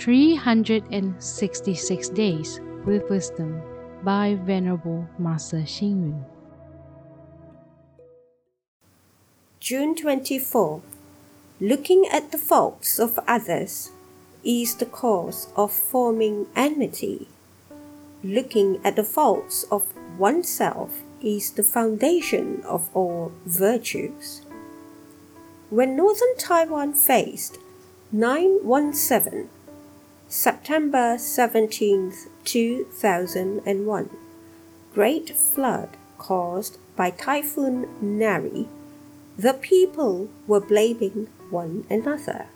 366 Days with Wisdom by Venerable Master Xing Yun. June 24. Looking at the faults of others is the cause of forming enmity. Looking at the faults of oneself is the foundation of all virtues. When northern Taiwan faced 917, September 17, 2001, great flood caused by Typhoon Nari, the people were blaming one another.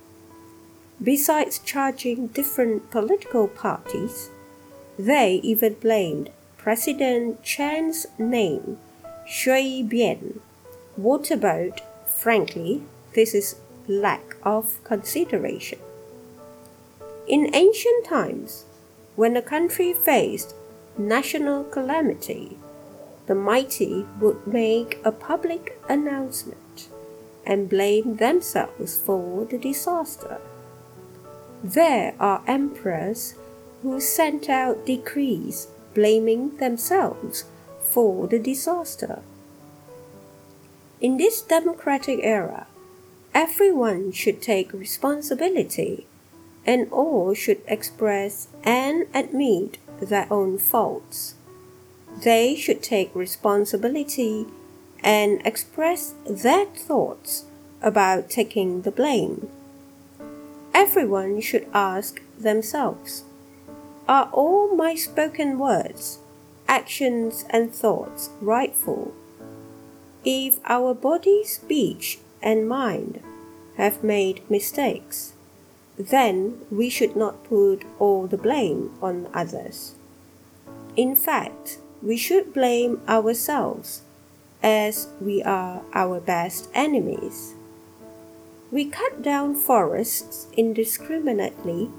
Besides charging different political parties, they even blamed President Chen's name, Shui Bian, waterboat. Frankly, this is lack of consideration. In ancient times, when a country faced national calamity, the mighty would make a public announcement and blame themselves for the disaster. There are emperors who sent out decrees blaming themselves for the disaster. In this democratic era, everyone should take responsibility and all should express and admit their own faults. They should take responsibility and express their thoughts about taking the blame. Everyone should ask themselves Are all my spoken words, actions, and thoughts rightful? If our body, speech, and mind have made mistakes, then we should not put all the blame on others. In fact, we should blame ourselves as we are our best enemies. We cut down forests indiscriminately,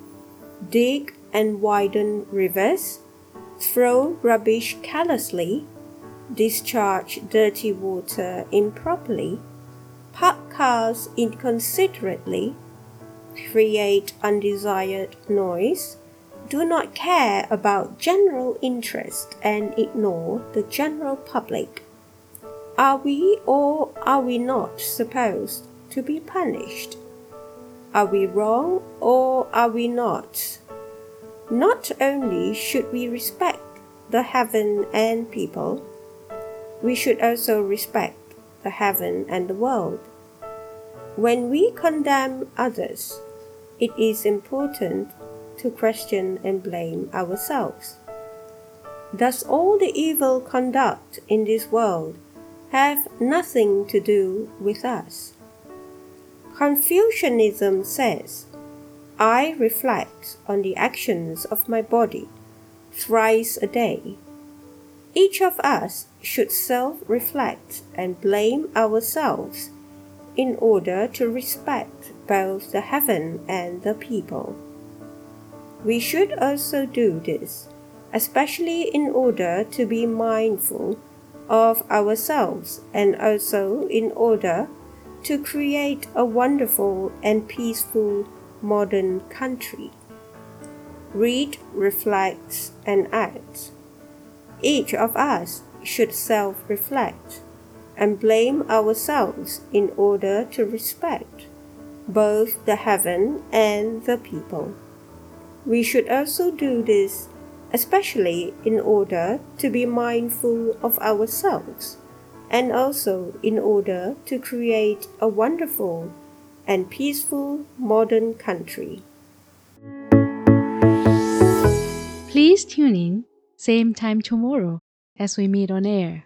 dig and widen rivers, throw rubbish carelessly, discharge dirty water improperly, park cars inconsiderately, create undesired noise, do not care about general interest and ignore the general public. Are we or are we not supposed to be punished? Are we wrong or are we not? Not only should we respect the heaven and people, we should also respect the heaven and the world. When we condemn others, it is important to question and blame ourselves. Does all the evil conduct in this world have nothing to do with us? Confucianism says, I reflect on the actions of my body thrice a day. Each of us should self reflect and blame ourselves in order to respect both the heaven and the people. We should also do this, especially in order to be mindful of ourselves and also in order to create a wonderful and peaceful modern country. Read, reflect, and act. Each of us should self reflect and blame ourselves in order to respect both the heaven and the people. We should also do this especially in order to be mindful of ourselves and also in order to create a wonderful and peaceful modern country. Please tune in, same time tomorrow as we meet on air.